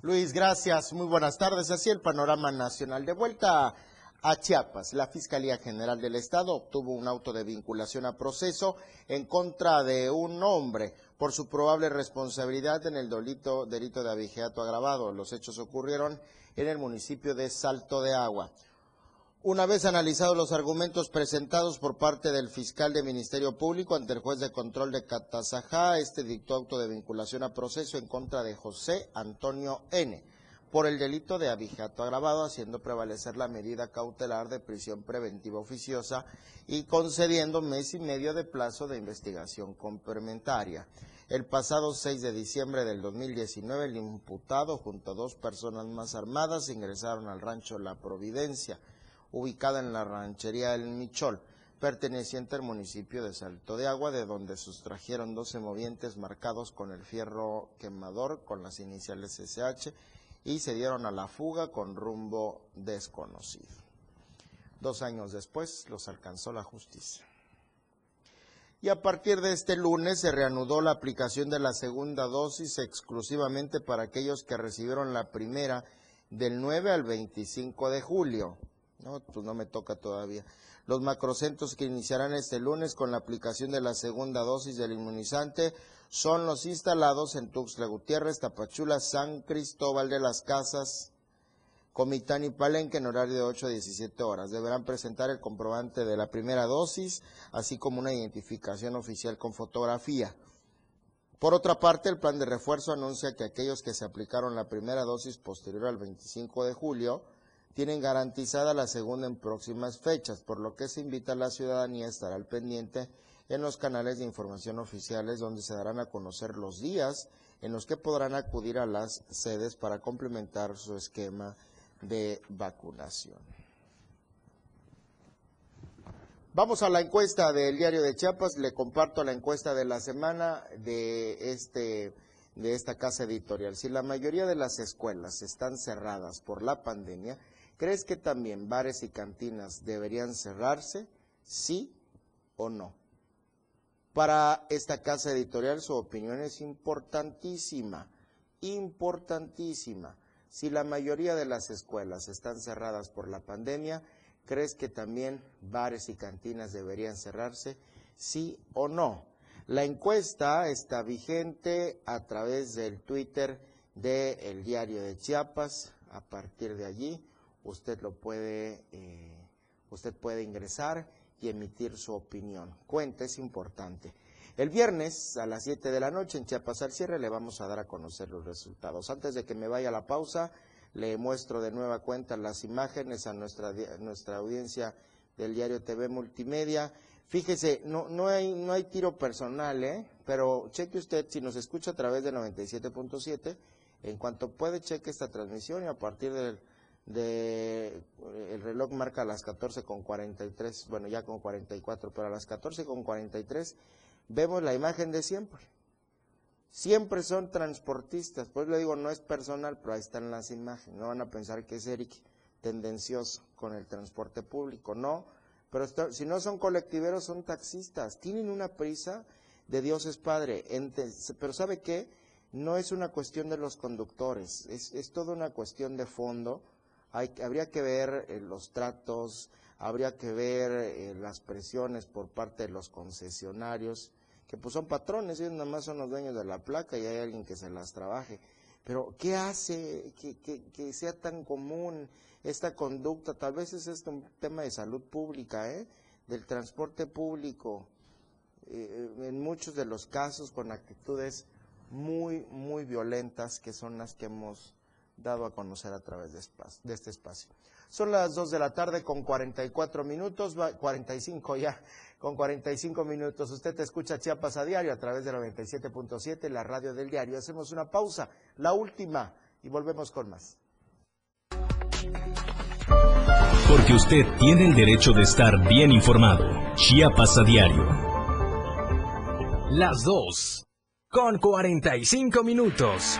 Luis, gracias, muy buenas tardes. Así el panorama nacional. De vuelta a Chiapas, la Fiscalía General del Estado obtuvo un auto de vinculación a proceso en contra de un hombre por su probable responsabilidad en el delito, delito de abigeato agravado. Los hechos ocurrieron en el municipio de Salto de Agua. Una vez analizados los argumentos presentados por parte del fiscal de Ministerio Público ante el juez de control de Catazajá, este dictó auto de vinculación a proceso en contra de José Antonio N por el delito de abigeato agravado, haciendo prevalecer la medida cautelar de prisión preventiva oficiosa y concediendo mes y medio de plazo de investigación complementaria. El pasado 6 de diciembre del 2019, el imputado junto a dos personas más armadas ingresaron al rancho La Providencia, ubicada en la ranchería El Michol, perteneciente al municipio de Salto de Agua, de donde sustrajeron 12 movientes marcados con el fierro quemador con las iniciales SH y se dieron a la fuga con rumbo desconocido. Dos años después los alcanzó la justicia. Y a partir de este lunes se reanudó la aplicación de la segunda dosis exclusivamente para aquellos que recibieron la primera del 9 al 25 de julio. No, pues no me toca todavía. Los macrocentros que iniciarán este lunes con la aplicación de la segunda dosis del inmunizante son los instalados en Tuxtla Gutiérrez, Tapachula, San Cristóbal de las Casas, Comitán y Palenque en horario de 8 a 17 horas. Deberán presentar el comprobante de la primera dosis, así como una identificación oficial con fotografía. Por otra parte, el plan de refuerzo anuncia que aquellos que se aplicaron la primera dosis posterior al 25 de julio tienen garantizada la segunda en próximas fechas, por lo que se invita a la ciudadanía a estar al pendiente en los canales de información oficiales donde se darán a conocer los días en los que podrán acudir a las sedes para complementar su esquema de vacunación. Vamos a la encuesta del diario de Chiapas. Le comparto la encuesta de la semana de, este, de esta casa editorial. Si la mayoría de las escuelas están cerradas por la pandemia, ¿crees que también bares y cantinas deberían cerrarse? ¿Sí o no? Para esta casa editorial su opinión es importantísima, importantísima. Si la mayoría de las escuelas están cerradas por la pandemia, ¿crees que también bares y cantinas deberían cerrarse? ¿Sí o no? La encuesta está vigente a través del Twitter del Diario de Chiapas. A partir de allí, usted lo puede, eh, usted puede ingresar emitir su opinión. Cuenta, es importante. El viernes a las 7 de la noche en Chiapas al cierre le vamos a dar a conocer los resultados. Antes de que me vaya a la pausa, le muestro de nueva cuenta las imágenes a nuestra, nuestra audiencia del diario TV Multimedia. Fíjese, no, no, hay, no hay tiro personal, ¿eh? pero cheque usted, si nos escucha a través de 97.7, en cuanto puede, cheque esta transmisión y a partir del de el reloj marca a las 14 con 43, bueno ya con 44, pero a las 14 con 43 vemos la imagen de siempre. Siempre son transportistas, pues le digo, no es personal, pero ahí están las imágenes. No van a pensar que es Eric tendencioso con el transporte público, no. Pero si no son colectiveros, son taxistas. Tienen una prisa de Dios es Padre. pero ¿sabe qué? No es una cuestión de los conductores, es, es toda una cuestión de fondo. Habría que ver eh, los tratos, habría que ver eh, las presiones por parte de los concesionarios, que pues son patrones, ellos nada más son los dueños de la placa y hay alguien que se las trabaje. Pero ¿qué hace que, que, sea tan común esta conducta? Tal vez es este un tema de salud pública, ¿eh? del transporte público, en muchos de los casos con actitudes muy, muy violentas que son las que hemos dado a conocer a través de, este espacio. Son las 2 de la tarde con 44 minutos, 45 ya, con 45 minutos. Usted te escucha Chiapas a diario a través de 97.7, la radio del diario. Hacemos una pausa, la última, y volvemos con más. Porque usted tiene el derecho de estar bien informado. Chiapas a diario. las 2, con 45 minutos.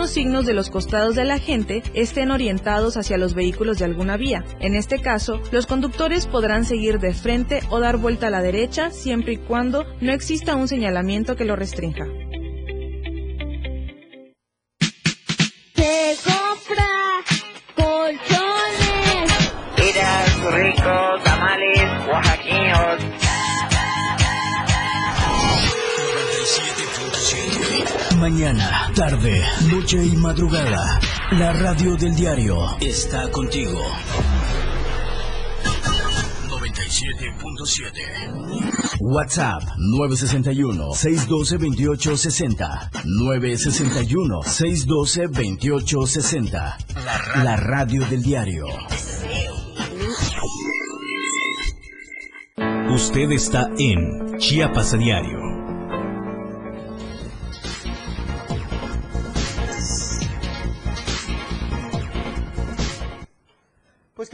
signos de los costados de la gente estén orientados hacia los vehículos de alguna vía. En este caso, los conductores podrán seguir de frente o dar vuelta a la derecha siempre y cuando no exista un señalamiento que lo restrinja. Se compra colchones. Tiras ricos tamales oaxaqueños. Mañana, tarde, noche y madrugada. La radio del diario está contigo. 97.7 WhatsApp 961-612-2860 961-612-2860 la, la radio del diario Usted está en Chiapas Diario.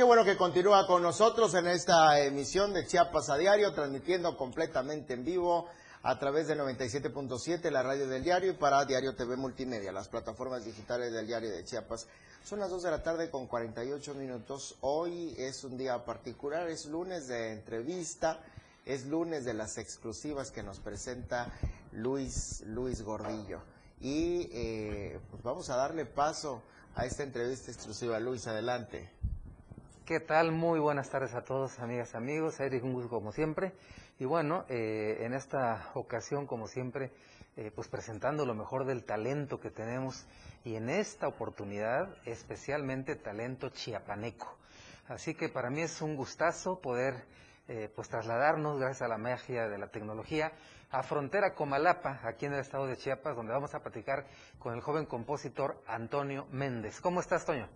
Bueno que continúa con nosotros en esta emisión de Chiapas a Diario, transmitiendo completamente en vivo a través de 97.7, la radio del diario, y para Diario TV Multimedia, las plataformas digitales del diario de Chiapas. Son las 2 de la tarde con 48 minutos. Hoy es un día particular, es lunes de entrevista, es lunes de las exclusivas que nos presenta Luis, Luis Gordillo. Y eh, pues vamos a darle paso a esta entrevista exclusiva. Luis, adelante. ¿Qué tal? Muy buenas tardes a todos, amigas, amigos. Eric, un gusto como siempre. Y bueno, eh, en esta ocasión, como siempre, eh, pues presentando lo mejor del talento que tenemos y en esta oportunidad, especialmente talento chiapaneco. Así que para mí es un gustazo poder eh, pues trasladarnos, gracias a la magia de la tecnología, a Frontera Comalapa, aquí en el estado de Chiapas, donde vamos a platicar con el joven compositor Antonio Méndez. ¿Cómo estás, Toño?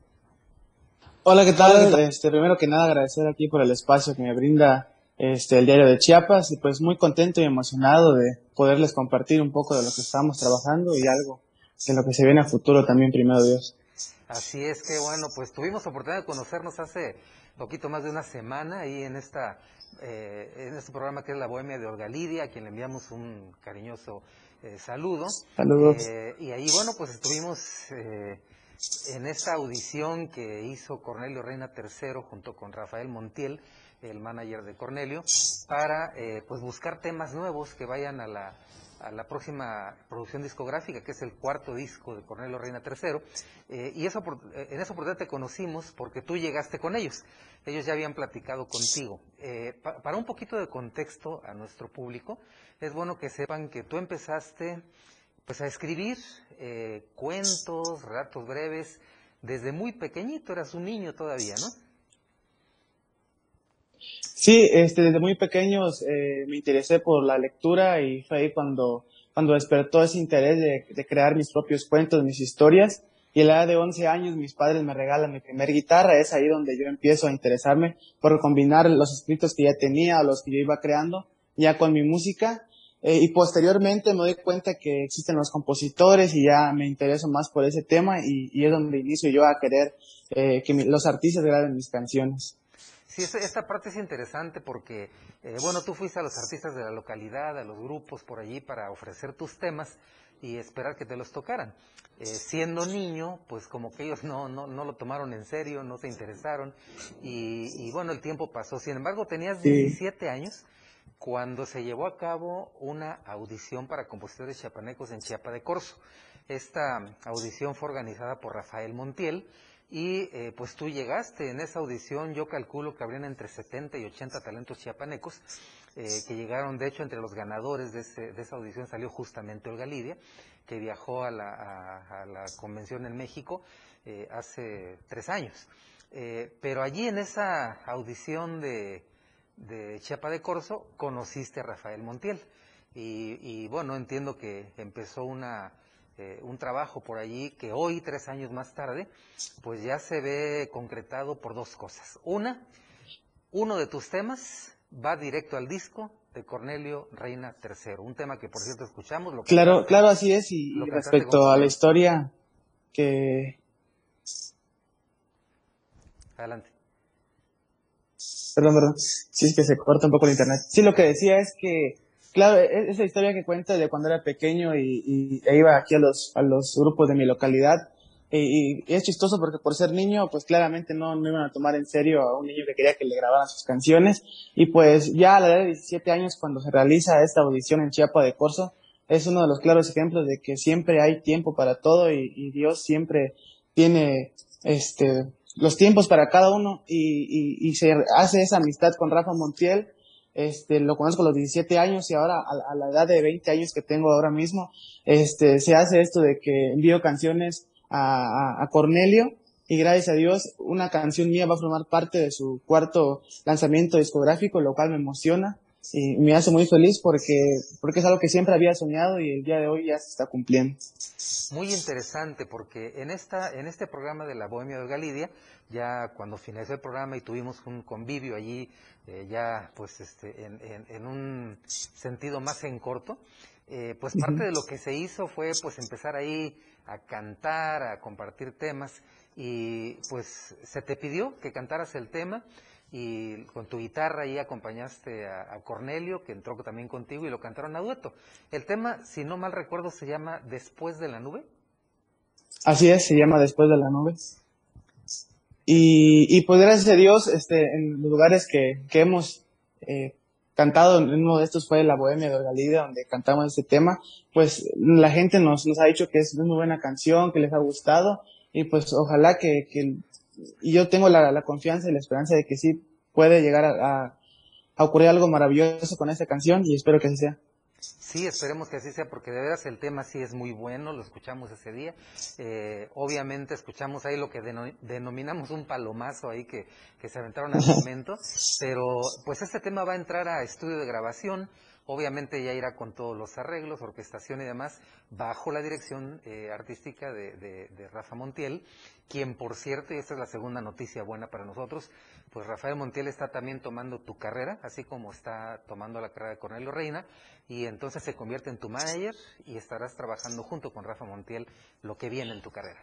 Hola, ¿qué tal? Este, primero que nada agradecer aquí por el espacio que me brinda este, el diario de Chiapas y pues muy contento y emocionado de poderles compartir un poco de lo que estamos trabajando y algo de lo que se viene a futuro también, primero Dios. Así es que bueno, pues tuvimos oportunidad de conocernos hace poquito más de una semana ahí en esta eh, en este programa que es La Bohemia de Orgalidia, a quien le enviamos un cariñoso eh, saludo. Saludos. Eh, y ahí bueno, pues estuvimos en esta audición que hizo Cornelio Reina III junto con Rafael Montiel, el manager de Cornelio, para eh, pues buscar temas nuevos que vayan a la, a la próxima producción discográfica, que es el cuarto disco de Cornelio Reina III. Eh, y eso, eh, en esa oportunidad te conocimos porque tú llegaste con ellos. Ellos ya habían platicado contigo. para un poquito de contexto a nuestro público, es bueno que sepan que tú empezaste pues a escribir eh, cuentos, relatos breves, desde muy pequeñito, eras un niño todavía, ¿no? Sí, este, desde muy pequeños eh, me interesé por la lectura y fue ahí cuando, cuando despertó ese interés de, crear mis propios cuentos, mis historias. y a la edad de 11 años mis padres me regalan mi primer guitarra, es ahí donde yo empiezo a interesarme por combinar los escritos que ya tenía o los que yo iba creando ya con mi música eh, y posteriormente me doy cuenta que existen los compositores y ya me intereso más por ese tema y, y es donde inicio yo a querer eh, que mi, los artistas graben mis canciones. Sí, esta parte es interesante porque, eh, bueno, tú fuiste a los artistas de la localidad, a los grupos por allí para ofrecer tus temas y esperar que te los tocaran. Eh, siendo niño, pues como que ellos no, no, no lo tomaron en serio, no se interesaron y, y bueno, el tiempo pasó. Sin embargo, tenías 17 años cuando se llevó a cabo una audición para compositores chiapanecos en Chiapa de Corzo. Esta audición fue organizada por Rafael Montiel y eh, pues tú llegaste en esa audición, yo calculo que habrían entre 70 y 80 talentos chiapanecos eh, que llegaron, de hecho entre los ganadores de, esa audición salió justamente Olga Lidia, que viajó a la, convención en México eh, hace tres años. pero allí en esa audición de, de Chiapa de Corzo conociste a Rafael Montiel. Y, y bueno, entiendo que empezó una eh, un trabajo por allí que hoy, tres años más tarde, pues ya se ve concretado por dos cosas. Una, uno de tus temas va directo al disco de Cornelio Reina III, un tema que por cierto escuchamos. Lo claro, claro, así es, y, respecto a la historia que... Adelante. Perdón, perdón. Sí, es que se corta un poco el internet. Sí, lo que decía es que Claro, e-, esa historia que cuenta de cuando era pequeño y, e iba aquí a los, grupos de mi localidad. Y, es chistoso porque por ser niño, pues claramente no, no iban a tomar en serio a un niño que quería que le grabaran sus canciones. Y pues ya a la edad de 17 años, cuando se realiza esta audición en Chiapa de Corzo, es uno de los claros ejemplos de que siempre hay tiempo para todo y, y Dios siempre tiene este, los tiempos para cada uno y, se hace esa amistad con Rafa Montiel. Este, lo conozco a los 17 años y ahora a, la edad de 20 años que tengo ahora mismo, este, se hace esto de que envío canciones a, a, Cornelio y gracias a Dios una canción mía va a formar parte de su cuarto lanzamiento discográfico, lo cual me emociona y me hace muy feliz porque, porque es algo que siempre había soñado y el día de hoy ya se está cumpliendo. Muy interesante porque en, esta, en este programa de la Bohemia de Galidia, ya cuando finalizó el programa y tuvimos un convivio allí, eh, ya pues este, en, en, un sentido más en corto, eh, pues parte de lo que se hizo fue pues empezar ahí a cantar, a compartir temas y pues se te pidió que cantaras el tema y con tu guitarra ahí acompañaste a, Cornelio, que entró también contigo y lo cantaron a dueto. El tema, si no mal recuerdo, se llama Después de la nube. Así es, se llama Después de la nube. Y, y pues gracias a Dios, este, en los lugares que, que hemos eh, cantado, uno de estos fue la Bohemia de Galida, donde cantamos este tema, pues la gente nos, nos ha dicho que es una buena canción, que les ha gustado, y pues ojalá que y yo tengo la, la, confianza y la esperanza de que sí puede llegar a, a, ocurrir algo maravilloso con esta canción y espero que así sea. Sí, esperemos que así sea, porque de veras el tema sí es muy bueno, lo escuchamos ese día. Eh, obviamente escuchamos ahí lo que denominamos un palomazo ahí que, que se aventaron al momento, [LAUGHS] pero pues este tema va a entrar a estudio de grabación. Obviamente ya irá con todos los arreglos, orquestación y demás, bajo la dirección eh, artística de, de, Rafa Montiel, quien por cierto, y esta es la segunda noticia buena para nosotros, pues Rafael Montiel está también tomando tu carrera, así como está tomando la carrera de Cornelio Reina, y entonces se convierte en tu manager y estarás trabajando junto con Rafa Montiel lo que viene en tu carrera.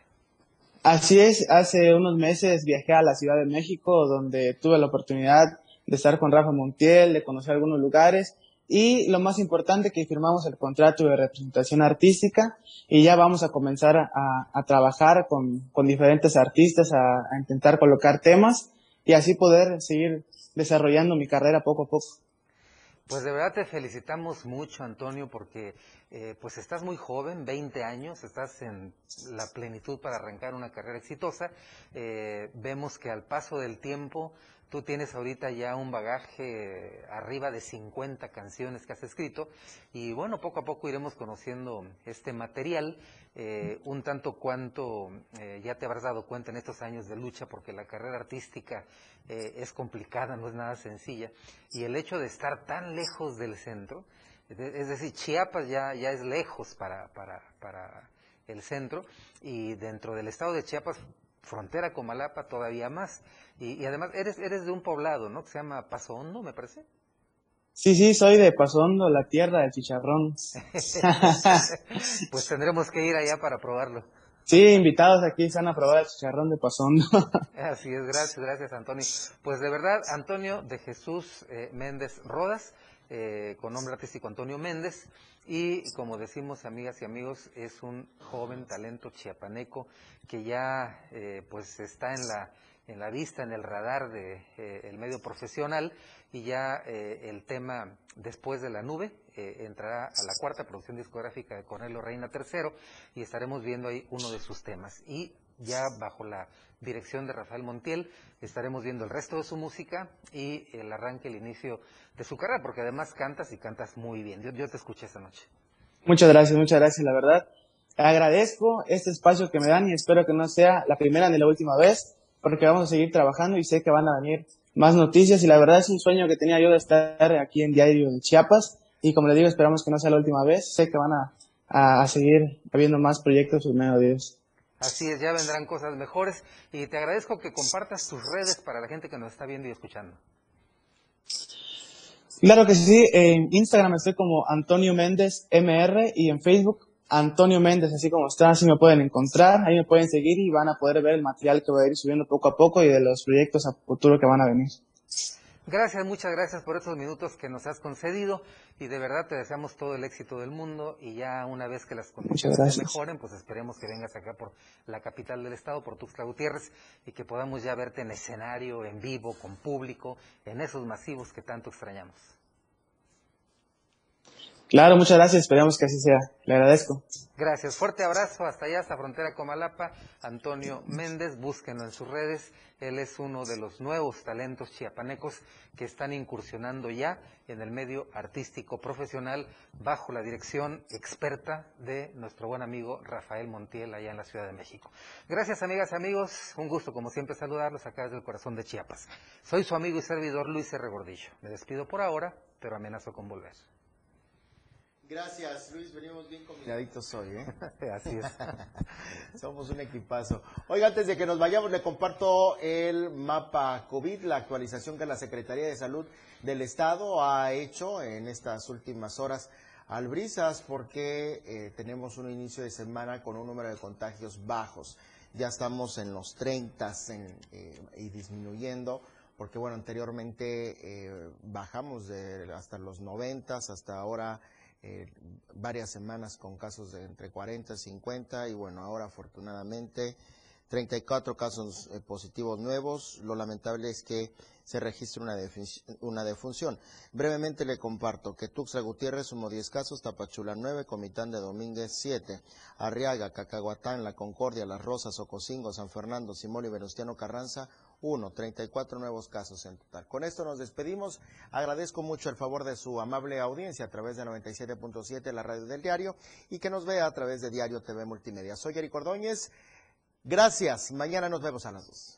Así es, hace unos meses viajé a la Ciudad de México, donde tuve la oportunidad de estar con Rafa Montiel, de conocer algunos lugares, y lo más importante que firmamos el contrato de representación artística y ya vamos a comenzar a, trabajar con, con, diferentes artistas, a, intentar colocar temas y así poder seguir desarrollando mi carrera poco a poco. Pues de verdad te felicitamos mucho, Antonio, porque eh, pues estás muy joven, 20 años, estás en la plenitud para arrancar una carrera exitosa. Eh, vemos que al paso del tiempo Tú tienes ahorita ya un bagaje arriba de 50 canciones que has escrito y bueno, poco a poco iremos conociendo este material, eh, un tanto cuanto eh, ya te habrás dado cuenta en estos años de lucha porque la carrera artística eh, es complicada, no es nada sencilla y el hecho de estar tan lejos del centro, es decir, Chiapas ya, ya es lejos para, para, para el centro, y dentro del estado de Chiapas, frontera con Malapa, todavía más. Y, y además, eres, eres de un poblado, ¿no? Que se llama Paso Hondo, me parece. Sí, sí, soy de Paso Hondo, la tierra del chicharrón. [LAUGHS] pues tendremos que ir allá para probarlo. Sí, invitados aquí se van a probar el chicharrón de Paso Hondo. [LAUGHS] Así es, gracias, gracias Antonio. Pues de verdad, Antonio de Jesús eh, Méndez Rodas, eh, con nombre artístico Antonio Méndez, y como decimos amigas y amigos, es un joven talento chiapaneco que ya eh, pues está en la, en la vista, en el radar del de, el medio profesional y ya el tema después de la nube entrará a la cuarta producción discográfica de Cornelio Reina III y estaremos viendo ahí uno de sus temas. Y ya bajo la dirección de Rafael Montiel estaremos viendo el resto de su música y el arranque, el inicio de su carrera, porque además cantas y cantas muy bien. Yo, yo te escuché esta noche. Muchas gracias, muchas gracias, la verdad. Agradezco este espacio que me dan y espero que no sea la primera ni la última vez, porque vamos a seguir trabajando y sé que van a venir más noticias y la verdad es un sueño que tenía yo de estar aquí en Diario de Chiapas y como le digo, esperamos que no sea la última vez. Sé que van a, a, seguir habiendo más proyectos en medio de Dios. Así es, ya vendrán cosas mejores y te agradezco que compartas tus redes para la gente que nos está viendo y escuchando. Claro que sí, en Instagram estoy como Antonio Méndez MR y en Facebook Antonio Méndez, así como está, así me pueden encontrar, ahí me pueden seguir y van a poder ver el material que voy a ir subiendo poco a poco y de los proyectos a futuro que van a venir. Gracias, muchas gracias por estos minutos que nos has concedido y de verdad te deseamos todo el éxito del mundo y ya una vez que las condiciones mejoren, pues esperemos que vengas acá por la capital del estado, por Tuxtla Gutiérrez y que podamos ya verte en escenario, en vivo, con público, en esos masivos que tanto extrañamos. Claro, muchas gracias, esperamos que así sea. Le agradezco. Gracias, fuerte abrazo hasta allá, hasta frontera Comalapa. Antonio Méndez, búsquenlo en sus redes. Él es uno de los nuevos talentos chiapanecos que están incursionando ya en el medio artístico profesional bajo la dirección experta de nuestro buen amigo Rafael Montiel allá en la Ciudad de México. Gracias amigas y amigos, un gusto como siempre saludarlos acá desde el corazón de Chiapas. Soy su amigo y servidor Luis R. Gordillo. Me despido por ahora, pero amenazo con volver. Gracias, Luis. Venimos bien combinaditos hoy, ¿eh? [LAUGHS] Así es. [LAUGHS] Somos un equipazo. Oiga, antes de que nos vayamos, le comparto el mapa COVID, la actualización que la Secretaría de Salud del Estado ha hecho en estas últimas horas al brisas, porque eh, tenemos un inicio de semana con un número de contagios bajos. Ya estamos en los 30 en, eh, y disminuyendo porque bueno, anteriormente eh, bajamos de hasta los 90 hasta ahora eh, varias semanas con casos de entre 40 y 50 y bueno, ahora afortunadamente 34 casos eh, positivos nuevos. Lo lamentable es que se registra una, una defunción. Brevemente le comparto que Tuxtla Gutiérrez sumó 10 casos, Tapachula 9, Comitán de Domínguez 7, Arriaga, Cacahuatán, La Concordia, Las Rosas, Ocosingo, San Fernando, Simón y Venustiano Carranza 1, 34 nuevos casos en total. Con esto nos despedimos. Agradezco mucho el favor de su amable audiencia a través de 97.7, la radio del diario, y que nos vea a través de Diario TV Multimedia. Soy Eric Ordóñez. Gracias. Mañana nos vemos a las 2.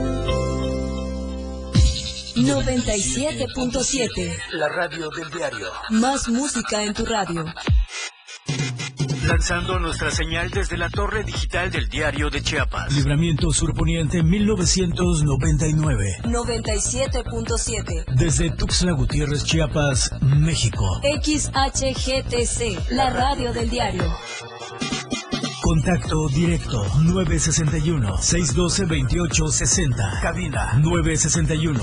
97.7. La radio del diario. Más música en tu radio. Lanzando nuestra señal desde la torre digital del diario de Chiapas. Libramiento Surponiente 1999. 97.7. Desde Tuxtla Gutiérrez, Chiapas, México. XHGTC, la radio del diario. Contacto directo 961 612 2860. Cabina 961